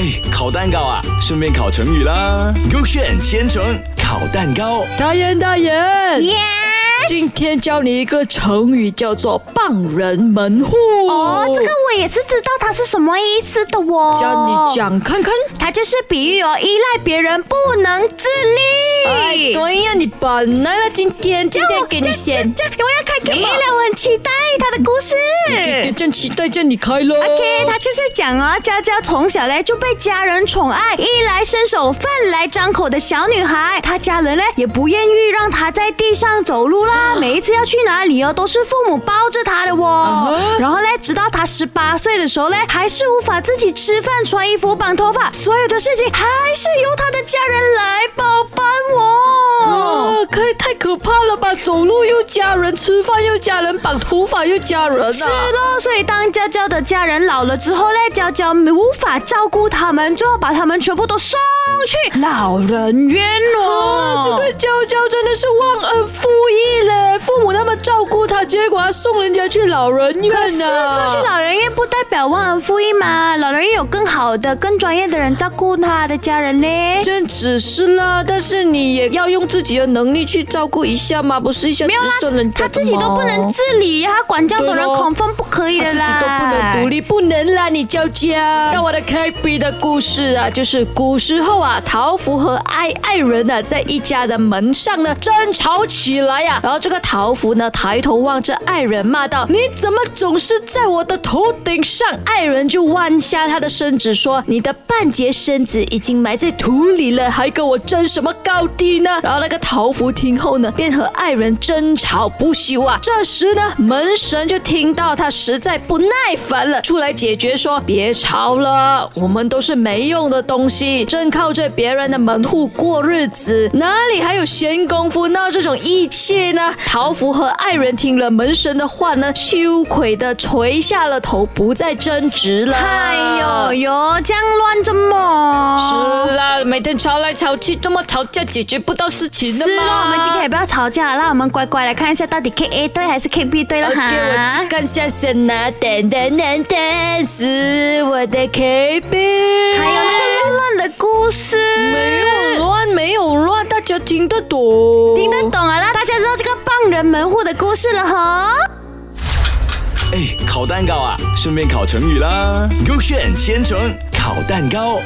哎，烤蛋糕啊，顺便烤成语啦。勾选千层烤蛋糕，大人大言。耶！今天教你一个成语，叫做傍人门户。哦，这个我也是知道它是什么意思的哦。教你讲看看。它就是比喻哦，依赖别人不能自哎，对呀，你本来了，今天今天给你选。这样我要开给一了，我很期待他的故事。给给真期待着你开了。OK，他就是讲啊，佳佳从小嘞就被家人宠爱，衣来伸手、饭来张口的小女孩。她家人呢也不愿意让她在地上走路啦，每一次要去哪里哦，都是父母抱着她的哦。然后呢，直到她十八岁的时候呢，还是无法自己吃饭、穿衣服、绑头发，所有的事情还是由她的家人可怕了吧！走路又家人，吃饭又家人，绑头发又家人是啊！咯，所以当娇娇的家人老了之后呢，娇娇无法照顾他们，最后把他们全部都送去老人院了，哦。这个娇娇真的是忘恩负义嘞！照顾他，结果还送人家去老人院可是呢、送去老人院不代表忘恩负义嘛，老人院有更好的、更专业的人照顾他的家人呢。这只是啦，但是你也要用自己的能力去照顾一下嘛，不是一下子没有啦送人，家他自己都不能自自理，他管教的人恐分不可以的自己，都不能独立，不能啦，你娇娇。那我的 K B 的故事啊，就是古时候啊，桃福和爱爱人啊、在一家的门上呢争吵起来呀、然后这个桃福呢抬头望着爱人骂道：“你怎么总是在我的头顶上？”爱人就弯下他的身子说：“你的半截身子已经埋在土里了，还跟我争什么高低呢？”然后那个桃福听后呢，便和爱人争吵不休啊。这时呢，门神就听到他实在不耐烦了，出来解决说：“别吵了，我们都是没用的东西，正靠着别人的门户过日子，哪里还有闲工夫闹这种义气呢？”桃福和爱人听了门神的话呢，羞愧的垂下了头，不再争执了。哎呦呦，这样乱着么？是啦，每天吵来吵去，这么吵架解决不到事情的嘛。是咯，我们今天也不要吵架，让我们乖乖来看一下到底 K A 对还是 K B 对了 OK，哈。我去看下先呐，噔噔噔噔，是我的 KB。还有那个乱乱的故事，没有乱，没有乱，大家听得懂。人门户的故事了哈。哎，烤蛋糕啊，顺便烤成语啦。勾选千层烤蛋糕。